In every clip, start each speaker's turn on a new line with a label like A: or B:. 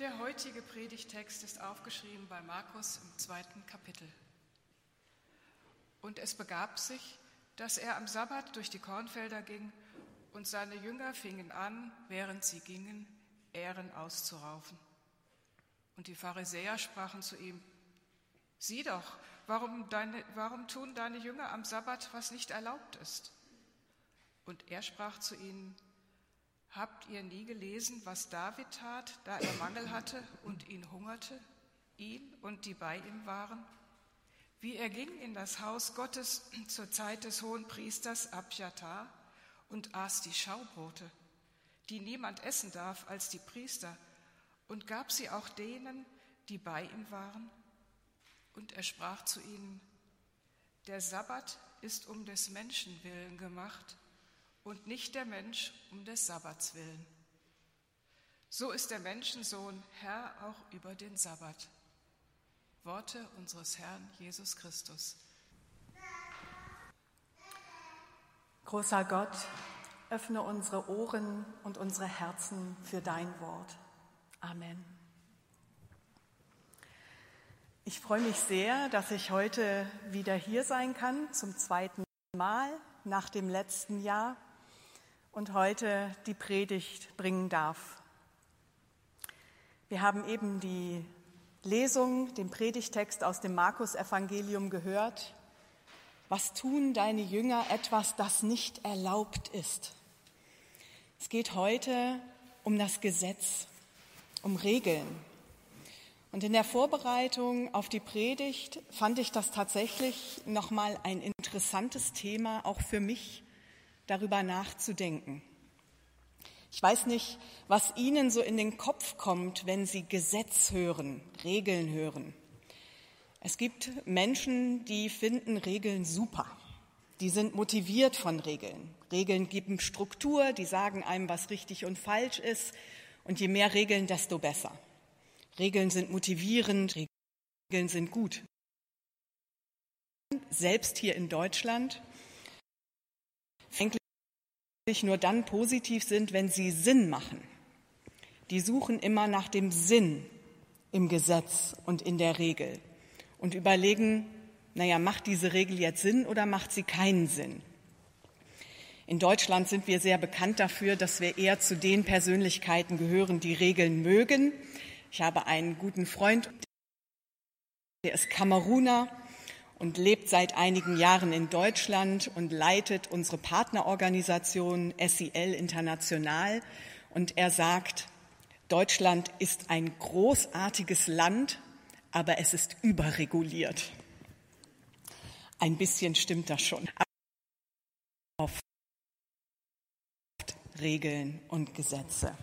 A: Der heutige Predigtext ist aufgeschrieben bei Markus im zweiten Kapitel. Und es begab sich, dass er am Sabbat durch die Kornfelder ging und seine Jünger fingen an, während sie gingen, Ähren auszuraufen. Und die Pharisäer sprachen zu ihm, sieh doch, warum, deine, warum tun deine Jünger am Sabbat, was nicht erlaubt ist? Und er sprach zu ihnen, Habt ihr nie gelesen, was David tat, da er Mangel hatte und ihn hungerte, ihn und die bei ihm waren? Wie er ging in das Haus Gottes zur Zeit des hohen Priesters Abjatar und aß die Schaubrote, die niemand essen darf als die Priester, und gab sie auch denen, die bei ihm waren? Und er sprach zu ihnen, der Sabbat ist um des Menschen willen gemacht und nicht der Mensch um des Sabbats willen. So ist der Menschensohn Herr auch über den Sabbat. Worte unseres Herrn Jesus Christus.
B: Großer Gott, öffne unsere Ohren und unsere Herzen für dein Wort. Amen. Ich freue mich sehr, dass ich heute wieder hier sein kann, zum zweiten Mal nach dem letzten Jahr und heute die Predigt bringen darf. Wir haben eben die Lesung, den Predigtext aus dem Markus-Evangelium gehört. Was tun deine Jünger etwas, das nicht erlaubt ist? Es geht heute um das Gesetz, um Regeln. Und in der Vorbereitung auf die Predigt fand ich das tatsächlich nochmal ein interessantes Thema, auch für mich, darüber nachzudenken. Ich weiß nicht, was Ihnen so in den Kopf kommt, wenn Sie Gesetz hören, Regeln hören. Es gibt Menschen, die finden Regeln super. Die sind motiviert von Regeln. Regeln geben Struktur, die sagen einem, was richtig und falsch ist. Und je mehr Regeln, desto besser. Regeln sind motivierend, Regeln sind gut. Selbst hier in Deutschland eigentlich nur dann positiv sind, wenn sie Sinn machen. Die suchen immer nach dem Sinn im Gesetz und in der Regel und überlegen, naja, macht diese Regel jetzt Sinn oder macht sie keinen Sinn? In Deutschland sind wir sehr bekannt dafür, dass wir eher zu den Persönlichkeiten gehören, die Regeln mögen. Ich habe einen guten Freund, der ist Kameruner und lebt seit einigen Jahren in Deutschland und leitet unsere Partnerorganisation SEL International. Und er sagt, Deutschland ist ein großartiges Land, aber es ist überreguliert. Ein bisschen stimmt das schon. Regeln und Gesetze.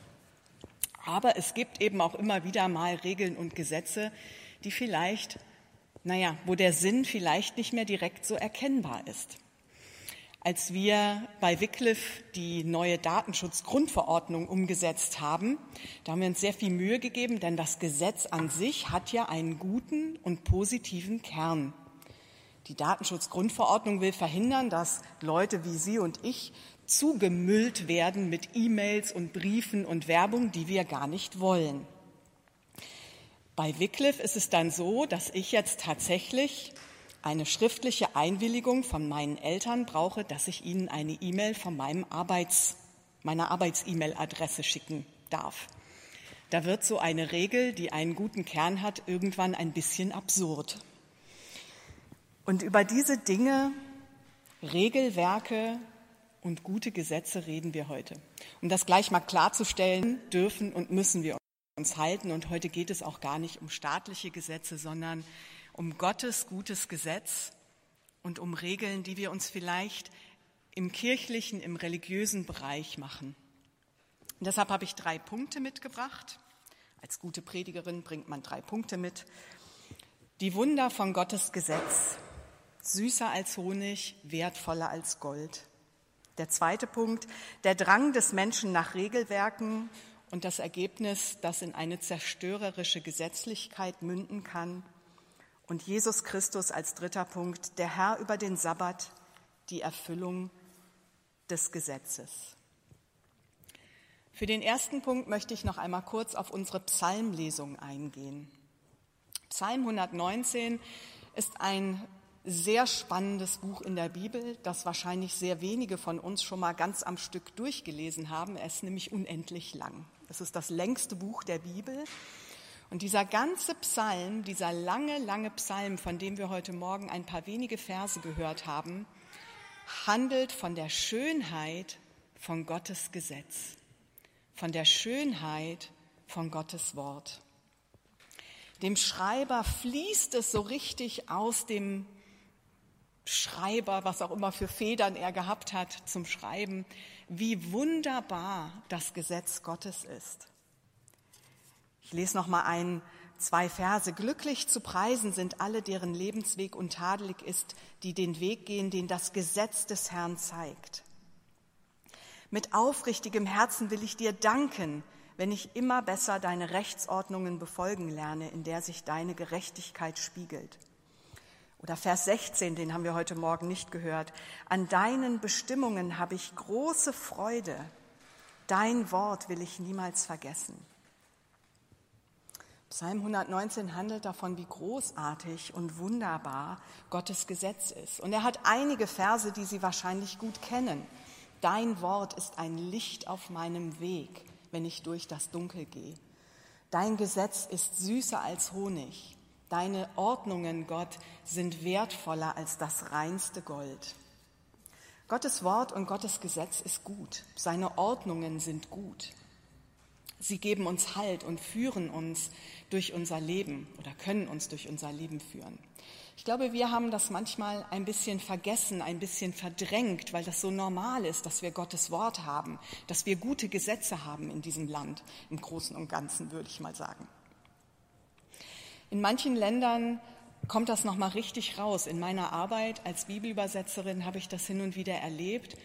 B: Aber es gibt eben auch immer wieder mal Regeln und Gesetze, die vielleicht naja, wo der Sinn vielleicht nicht mehr direkt so erkennbar ist. Als wir bei Wycliffe die neue Datenschutzgrundverordnung umgesetzt haben, da haben wir uns sehr viel Mühe gegeben, denn das Gesetz an sich hat ja einen guten und positiven Kern. Die Datenschutzgrundverordnung will verhindern, dass Leute wie Sie und ich zugemüllt werden mit E-Mails und Briefen und Werbung, die wir gar nicht wollen. Bei Wycliffe ist es dann so, dass ich jetzt tatsächlich eine schriftliche Einwilligung von meinen Eltern brauche, dass ich ihnen eine E-Mail von meinem Arbeits, meiner Arbeits-E-Mail-Adresse schicken darf. Da wird so eine Regel, die einen guten Kern hat, irgendwann ein bisschen absurd. Und über diese Dinge, Regelwerke und gute Gesetze reden wir heute. Um das gleich mal klarzustellen, dürfen und müssen wir uns halten. Und heute geht es auch gar nicht um staatliche Gesetze, sondern um Gottes gutes Gesetz und um Regeln, die wir uns vielleicht im kirchlichen, im religiösen Bereich machen. Und deshalb habe ich drei Punkte mitgebracht. Als gute Predigerin bringt man drei Punkte mit. Die Wunder von Gottes Gesetz, süßer als Honig, wertvoller als Gold. Der zweite Punkt, der Drang des Menschen nach Regelwerken und das Ergebnis, das in eine zerstörerische Gesetzlichkeit münden kann. Und Jesus Christus als dritter Punkt, der Herr über den Sabbat, die Erfüllung des Gesetzes. Für den ersten Punkt möchte ich noch einmal kurz auf unsere Psalmlesung eingehen. Psalm 119 ist ein sehr spannendes Buch in der Bibel, das wahrscheinlich sehr wenige von uns schon mal ganz am Stück durchgelesen haben. Er ist nämlich unendlich lang. Es ist das längste Buch der Bibel. Und dieser ganze Psalm, dieser lange, lange Psalm, von dem wir heute Morgen ein paar wenige Verse gehört haben, handelt von der Schönheit von Gottes Gesetz, von der Schönheit von Gottes Wort. Dem Schreiber fließt es so richtig aus dem Schreiber, was auch immer für Federn er gehabt hat zum Schreiben, wie wunderbar das Gesetz Gottes ist. Ich lese noch mal ein, zwei Verse. Glücklich zu preisen sind alle, deren Lebensweg untadelig ist, die den Weg gehen, den das Gesetz des Herrn zeigt. Mit aufrichtigem Herzen will ich dir danken, wenn ich immer besser deine Rechtsordnungen befolgen lerne, in der sich deine Gerechtigkeit spiegelt. Oder Vers 16, den haben wir heute Morgen nicht gehört. An deinen Bestimmungen habe ich große Freude. Dein Wort will ich niemals vergessen. Psalm 119 handelt davon, wie großartig und wunderbar Gottes Gesetz ist. Und er hat einige Verse, die Sie wahrscheinlich gut kennen. Dein Wort ist ein Licht auf meinem Weg, wenn ich durch das Dunkel gehe. Dein Gesetz ist süßer als Honig. Deine Ordnungen, Gott, sind wertvoller als das reinste Gold. Gottes Wort und Gottes Gesetz ist gut. Seine Ordnungen sind gut. Sie geben uns Halt und führen uns durch unser Leben oder können uns durch unser Leben führen. Ich glaube, wir haben das manchmal ein bisschen vergessen, ein bisschen verdrängt, weil das so normal ist, dass wir Gottes Wort haben, dass wir gute Gesetze haben in diesem Land, im Großen und Ganzen, würde ich mal sagen. In manchen Ländern kommt das noch mal richtig raus. In meiner Arbeit als Bibelübersetzerin habe ich das hin und wieder erlebt,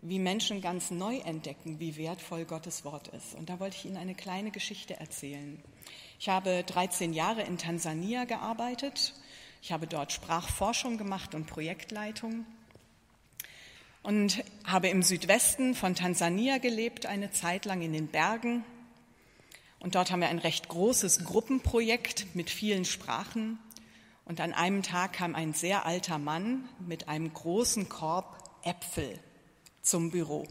B: wie Menschen ganz neu entdecken, wie wertvoll Gottes Wort ist. Und da wollte ich Ihnen eine kleine Geschichte erzählen. Ich habe 13 Jahre in Tansania gearbeitet. Ich habe dort Sprachforschung gemacht und Projektleitung und habe im Südwesten von Tansania gelebt, eine Zeit lang in den Bergen und dort haben wir ein recht großes Gruppenprojekt mit vielen Sprachen. Und an einem Tag kam ein sehr alter Mann mit einem großen Korb Äpfel zum Büro.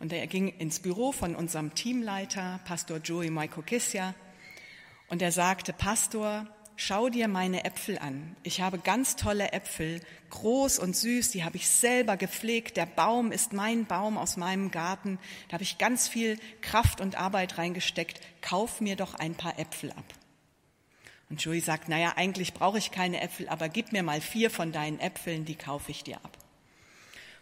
B: Und er ging ins Büro von unserem Teamleiter, Pastor Joey Maikokissia, und er sagte, Pastor, schau dir meine Äpfel an. Ich habe ganz tolle Äpfel, groß und süß, die habe ich selber gepflegt. Der Baum ist mein Baum aus meinem Garten. Da habe ich ganz viel Kraft und Arbeit reingesteckt. Kauf mir doch ein paar Äpfel ab. Und Joey sagt, naja, eigentlich brauche ich keine Äpfel, aber gib mir mal vier von deinen Äpfeln, die kaufe ich dir ab.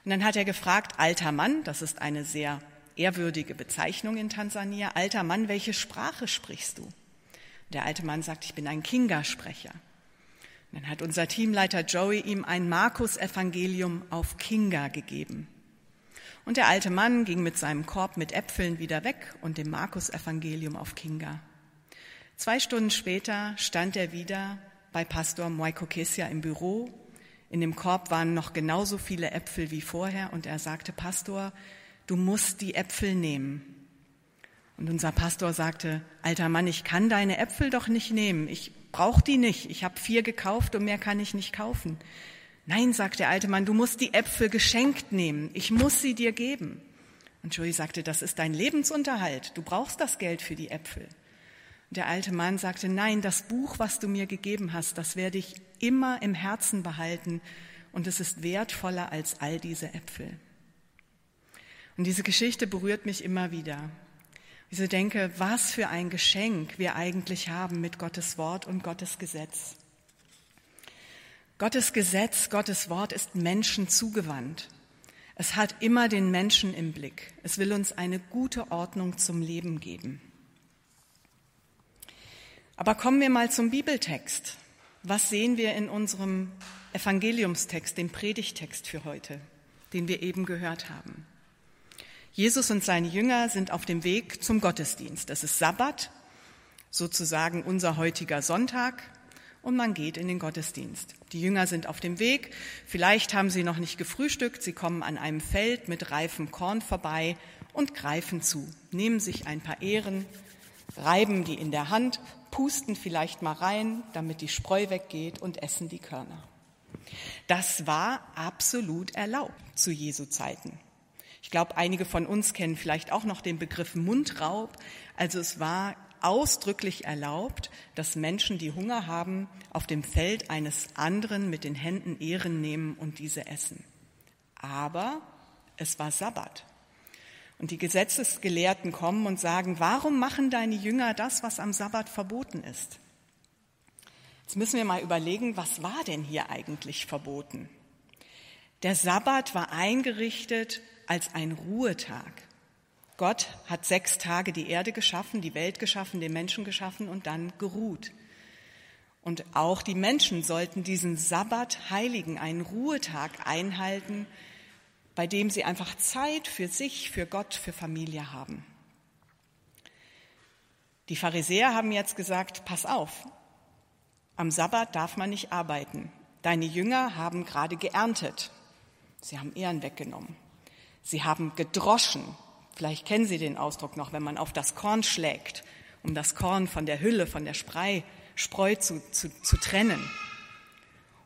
B: Und dann hat er gefragt, alter Mann, das ist eine sehr ehrwürdige Bezeichnung in Tansania, alter Mann, welche Sprache sprichst du? Der alte Mann sagt, ich bin ein Kinga-Sprecher. Dann hat unser Teamleiter Joey ihm ein Markus-Evangelium auf Kinga gegeben. Und der alte Mann ging mit seinem Korb mit Äpfeln wieder weg und dem Markus-Evangelium auf Kinga. Zwei Stunden später stand er wieder bei Pastor Moiko Kesia im Büro. In dem Korb waren noch genauso viele Äpfel wie vorher und er sagte, Pastor, du musst die Äpfel nehmen. Und unser Pastor sagte, alter Mann, ich kann deine Äpfel doch nicht nehmen. Ich brauche die nicht. Ich habe vier gekauft und mehr kann ich nicht kaufen. Nein, sagt der alte Mann, du musst die Äpfel geschenkt nehmen. Ich muss sie dir geben. Und Joey sagte, das ist dein Lebensunterhalt. Du brauchst das Geld für die Äpfel. Und der alte Mann sagte, nein, das Buch, was du mir gegeben hast, das werde ich immer im Herzen behalten und es ist wertvoller als all diese Äpfel. Und diese Geschichte berührt mich immer wieder. Ich so denke, was für ein Geschenk wir eigentlich haben mit Gottes Wort und Gottes Gesetz. Gottes Gesetz, Gottes Wort ist Menschen zugewandt. Es hat immer den Menschen im Blick. Es will uns eine gute Ordnung zum Leben geben. Aber kommen wir mal zum Bibeltext. Was sehen wir in unserem Evangeliumstext, dem Predigtext für heute, den wir eben gehört haben? Jesus und seine Jünger sind auf dem Weg zum Gottesdienst. Es ist Sabbat, sozusagen unser heutiger Sonntag, und man geht in den Gottesdienst. Die Jünger sind auf dem Weg, vielleicht haben sie noch nicht gefrühstückt, sie kommen an einem Feld mit reifem Korn vorbei und greifen zu, nehmen sich ein paar Ehren, reiben die in der Hand, pusten vielleicht mal rein, damit die Spreu weggeht und essen die Körner. Das war absolut erlaubt zu Jesu Zeiten. Ich glaube, einige von uns kennen vielleicht auch noch den Begriff Mundraub. Also es war ausdrücklich erlaubt, dass Menschen, die Hunger haben, auf dem Feld eines anderen mit den Händen Ehren nehmen und diese essen. Aber es war Sabbat. Und die Gesetzesgelehrten kommen und sagen, warum machen deine Jünger das, was am Sabbat verboten ist? Jetzt müssen wir mal überlegen, was war denn hier eigentlich verboten? Der Sabbat war eingerichtet als ein Ruhetag. Gott hat sechs Tage die Erde geschaffen, die Welt geschaffen, den Menschen geschaffen und dann geruht. Und auch die Menschen sollten diesen Sabbat heiligen, einen Ruhetag einhalten, bei dem sie einfach Zeit für sich, für Gott, für Familie haben. Die Pharisäer haben jetzt gesagt, pass auf, am Sabbat darf man nicht arbeiten. Deine Jünger haben gerade geerntet. Sie haben Ehren weggenommen. Sie haben gedroschen. Vielleicht kennen Sie den Ausdruck noch, wenn man auf das Korn schlägt, um das Korn von der Hülle, von der Sprei, Spreu zu, zu, zu trennen.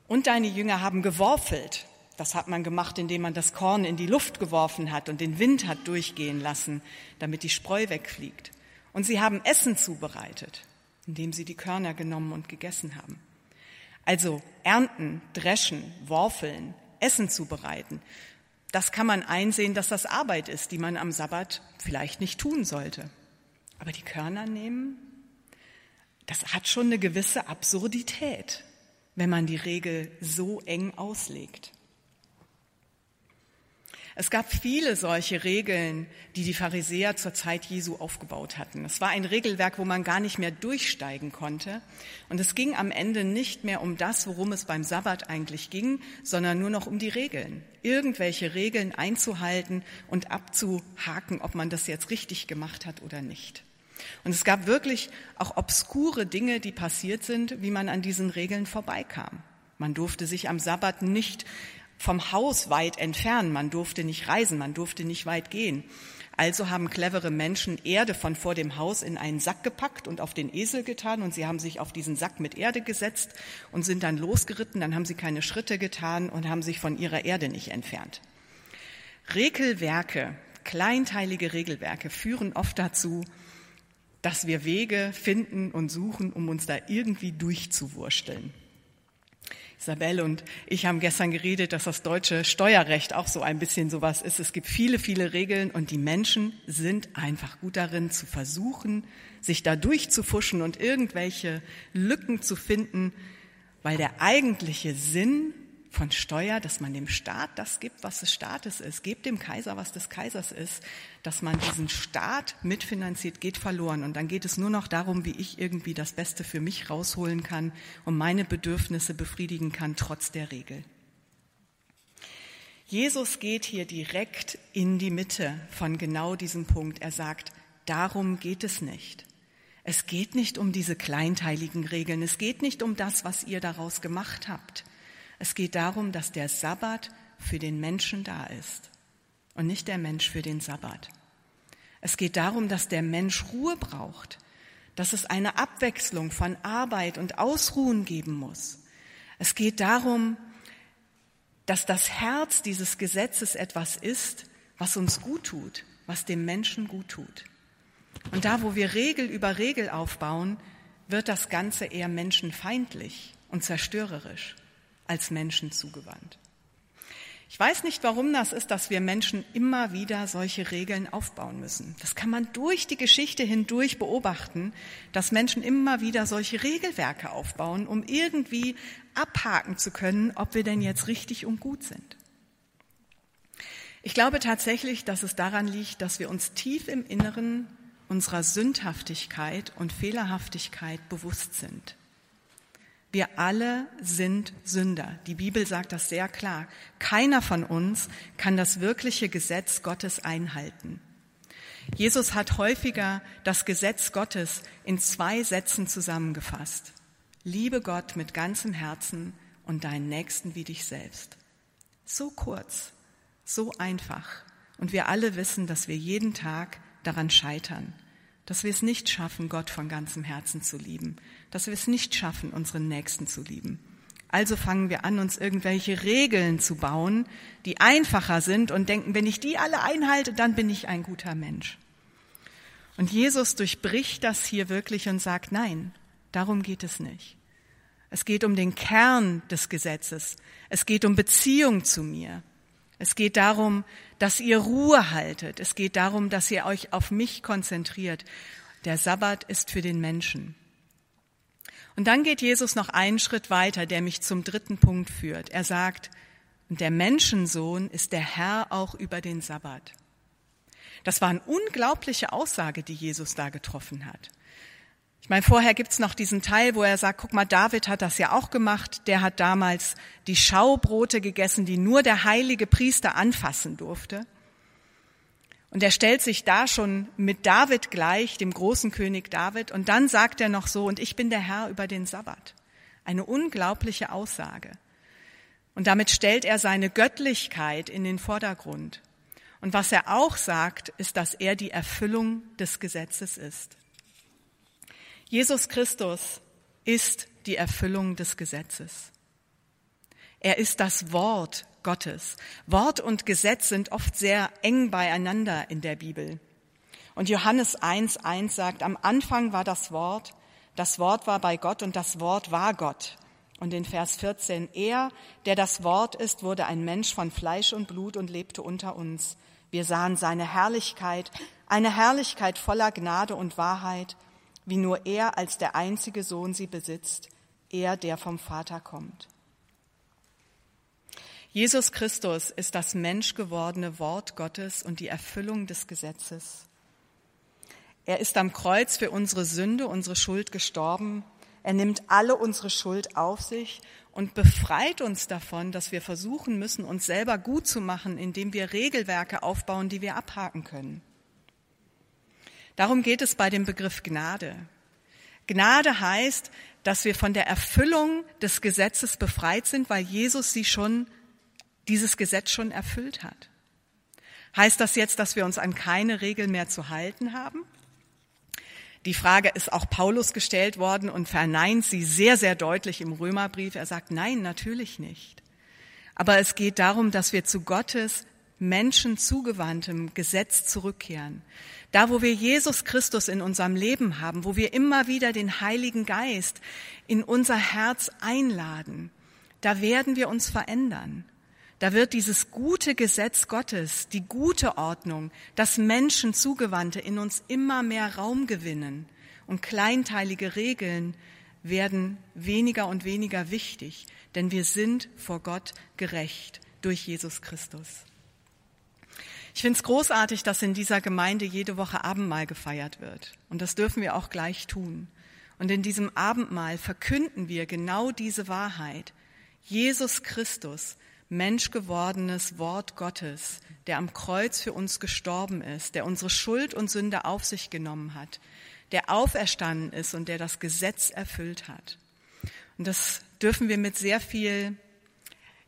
B: Und deine Jünger haben geworfelt. Das hat man gemacht, indem man das Korn in die Luft geworfen hat und den Wind hat durchgehen lassen, damit die Spreu wegfliegt. Und sie haben Essen zubereitet, indem sie die Körner genommen und gegessen haben. Also ernten, dreschen, worfeln, Essen zubereiten. Das kann man einsehen, dass das Arbeit ist, die man am Sabbat vielleicht nicht tun sollte. Aber die Körner nehmen, das hat schon eine gewisse Absurdität, wenn man die Regel so eng auslegt. Es gab viele solche Regeln, die die Pharisäer zur Zeit Jesu aufgebaut hatten. Es war ein Regelwerk, wo man gar nicht mehr durchsteigen konnte. Und es ging am Ende nicht mehr um das, worum es beim Sabbat eigentlich ging, sondern nur noch um die Regeln. Irgendwelche Regeln einzuhalten und abzuhaken, ob man das jetzt richtig gemacht hat oder nicht. Und es gab wirklich auch obskure Dinge, die passiert sind, wie man an diesen Regeln vorbeikam. Man durfte sich am Sabbat nicht vom Haus weit entfernen. Man durfte nicht reisen, man durfte nicht weit gehen. Also haben clevere Menschen Erde von vor dem Haus in einen Sack gepackt und auf den Esel getan und sie haben sich auf diesen Sack mit Erde gesetzt und sind dann losgeritten. Dann haben sie keine Schritte getan und haben sich von ihrer Erde nicht entfernt. Regelwerke, kleinteilige Regelwerke führen oft dazu, dass wir Wege finden und suchen, um uns da irgendwie durchzuwursteln. Isabelle und ich haben gestern geredet, dass das deutsche Steuerrecht auch so ein bisschen sowas ist. Es gibt viele, viele Regeln und die Menschen sind einfach gut darin zu versuchen, sich da durchzufuschen und irgendwelche Lücken zu finden, weil der eigentliche Sinn von Steuer, dass man dem Staat das gibt, was des Staates ist, gebt dem Kaiser, was des Kaisers ist, dass man diesen Staat mitfinanziert, geht verloren. Und dann geht es nur noch darum, wie ich irgendwie das Beste für mich rausholen kann und meine Bedürfnisse befriedigen kann, trotz der Regel. Jesus geht hier direkt in die Mitte von genau diesem Punkt. Er sagt, darum geht es nicht. Es geht nicht um diese kleinteiligen Regeln. Es geht nicht um das, was ihr daraus gemacht habt. Es geht darum, dass der Sabbat für den Menschen da ist und nicht der Mensch für den Sabbat. Es geht darum, dass der Mensch Ruhe braucht, dass es eine Abwechslung von Arbeit und Ausruhen geben muss. Es geht darum, dass das Herz dieses Gesetzes etwas ist, was uns gut tut, was dem Menschen gut tut. Und da, wo wir Regel über Regel aufbauen, wird das Ganze eher menschenfeindlich und zerstörerisch als Menschen zugewandt. Ich weiß nicht, warum das ist, dass wir Menschen immer wieder solche Regeln aufbauen müssen. Das kann man durch die Geschichte hindurch beobachten, dass Menschen immer wieder solche Regelwerke aufbauen, um irgendwie abhaken zu können, ob wir denn jetzt richtig und gut sind. Ich glaube tatsächlich, dass es daran liegt, dass wir uns tief im Inneren unserer Sündhaftigkeit und Fehlerhaftigkeit bewusst sind. Wir alle sind Sünder. Die Bibel sagt das sehr klar. Keiner von uns kann das wirkliche Gesetz Gottes einhalten. Jesus hat häufiger das Gesetz Gottes in zwei Sätzen zusammengefasst. Liebe Gott mit ganzem Herzen und deinen Nächsten wie dich selbst. So kurz, so einfach Und wir alle wissen, dass wir jeden Tag daran scheitern, dass wir es nicht schaffen, Gott von ganzem Herzen zu lieben, dass wir es nicht schaffen, unseren Nächsten zu lieben. Also fangen wir an, uns irgendwelche Regeln zu bauen, die einfacher sind und denken, wenn ich die alle einhalte, dann bin ich ein guter Mensch. Und Jesus durchbricht das hier wirklich und sagt, nein, darum geht es nicht. Es geht um den Kern des Gesetzes. Es geht um Beziehung zu mir. Es geht darum, dass ihr Ruhe haltet. Es geht darum, dass ihr euch auf mich konzentriert. Der Sabbat ist für den Menschen. Und dann geht Jesus noch einen Schritt weiter, der mich zum dritten Punkt führt. Er sagt, der Menschensohn ist der Herr auch über den Sabbat. Das war eine unglaubliche Aussage, die Jesus da getroffen hat. Ich meine, vorher gibt's noch diesen Teil, wo er sagt, guck mal, David hat das ja auch gemacht. Der hat damals die Schaubrote gegessen, die nur der heilige Priester anfassen durfte. Und er stellt sich da schon mit David gleich, dem großen König David. Und dann sagt er noch so, und ich bin der Herr über den Sabbat. Eine unglaubliche Aussage. Und damit stellt er seine Göttlichkeit in den Vordergrund. Und was er auch sagt, ist, dass er die Erfüllung des Gesetzes ist. Jesus Christus ist die Erfüllung des Gesetzes. Er ist das Wort Gottes. Wort und Gesetz sind oft sehr eng beieinander in der Bibel. Und Johannes 1.1 sagt, am Anfang war das Wort, das Wort war bei Gott und das Wort war Gott. Und in Vers 14, er, der das Wort ist, wurde ein Mensch von Fleisch und Blut und lebte unter uns. Wir sahen seine Herrlichkeit, eine Herrlichkeit voller Gnade und Wahrheit, wie nur er als der einzige Sohn sie besitzt, er, der vom Vater kommt. Jesus Christus ist das menschgewordene Wort Gottes und die Erfüllung des Gesetzes. Er ist am Kreuz für unsere Sünde, unsere Schuld gestorben. Er nimmt alle unsere Schuld auf sich und befreit uns davon, dass wir versuchen müssen, uns selber gut zu machen, indem wir Regelwerke aufbauen, die wir abhaken können. Darum geht es bei dem Begriff Gnade. Gnade heißt, dass wir von der Erfüllung des Gesetzes befreit sind, weil Jesus sie schon dieses Gesetz schon erfüllt hat. Heißt das jetzt, dass wir uns an keine Regel mehr zu halten haben? Die Frage ist auch Paulus gestellt worden und verneint sie sehr, sehr deutlich im Römerbrief. Er sagt, nein, natürlich nicht. Aber es geht darum, dass wir zu Gottes Menschen zugewandtem Gesetz zurückkehren. Da, wo wir Jesus Christus in unserem Leben haben, wo wir immer wieder den Heiligen Geist in unser Herz einladen, da werden wir uns verändern. Da wird dieses gute Gesetz Gottes, die gute Ordnung, das Menschen zugewandte in uns immer mehr Raum gewinnen und kleinteilige Regeln werden weniger und weniger wichtig, denn wir sind vor Gott gerecht durch Jesus Christus. Ich finde es großartig, dass in dieser Gemeinde jede Woche Abendmahl gefeiert wird. Und das dürfen wir auch gleich tun. Und in diesem Abendmahl verkünden wir genau diese Wahrheit. Jesus Christus menschgewordenes Wort Gottes, der am Kreuz für uns gestorben ist, der unsere Schuld und Sünde auf sich genommen hat, der auferstanden ist und der das Gesetz erfüllt hat. Und das dürfen wir mit sehr viel,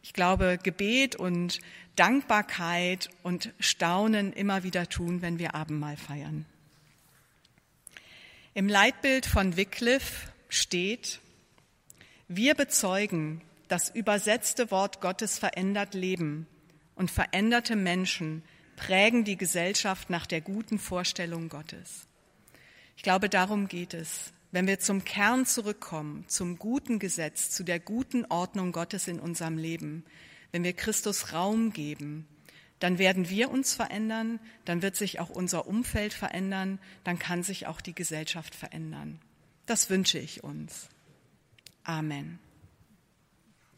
B: ich glaube, Gebet und Dankbarkeit und Staunen immer wieder tun, wenn wir Abendmahl feiern. Im Leitbild von Wycliffe steht, wir bezeugen, das übersetzte Wort Gottes verändert Leben und veränderte Menschen prägen die Gesellschaft nach der guten Vorstellung Gottes. Ich glaube, darum geht es. Wenn wir zum Kern zurückkommen, zum guten Gesetz, zu der guten Ordnung Gottes in unserem Leben, wenn wir Christus Raum geben, dann werden wir uns verändern, dann wird sich auch unser Umfeld verändern, dann kann sich auch die Gesellschaft verändern. Das wünsche ich uns. Amen.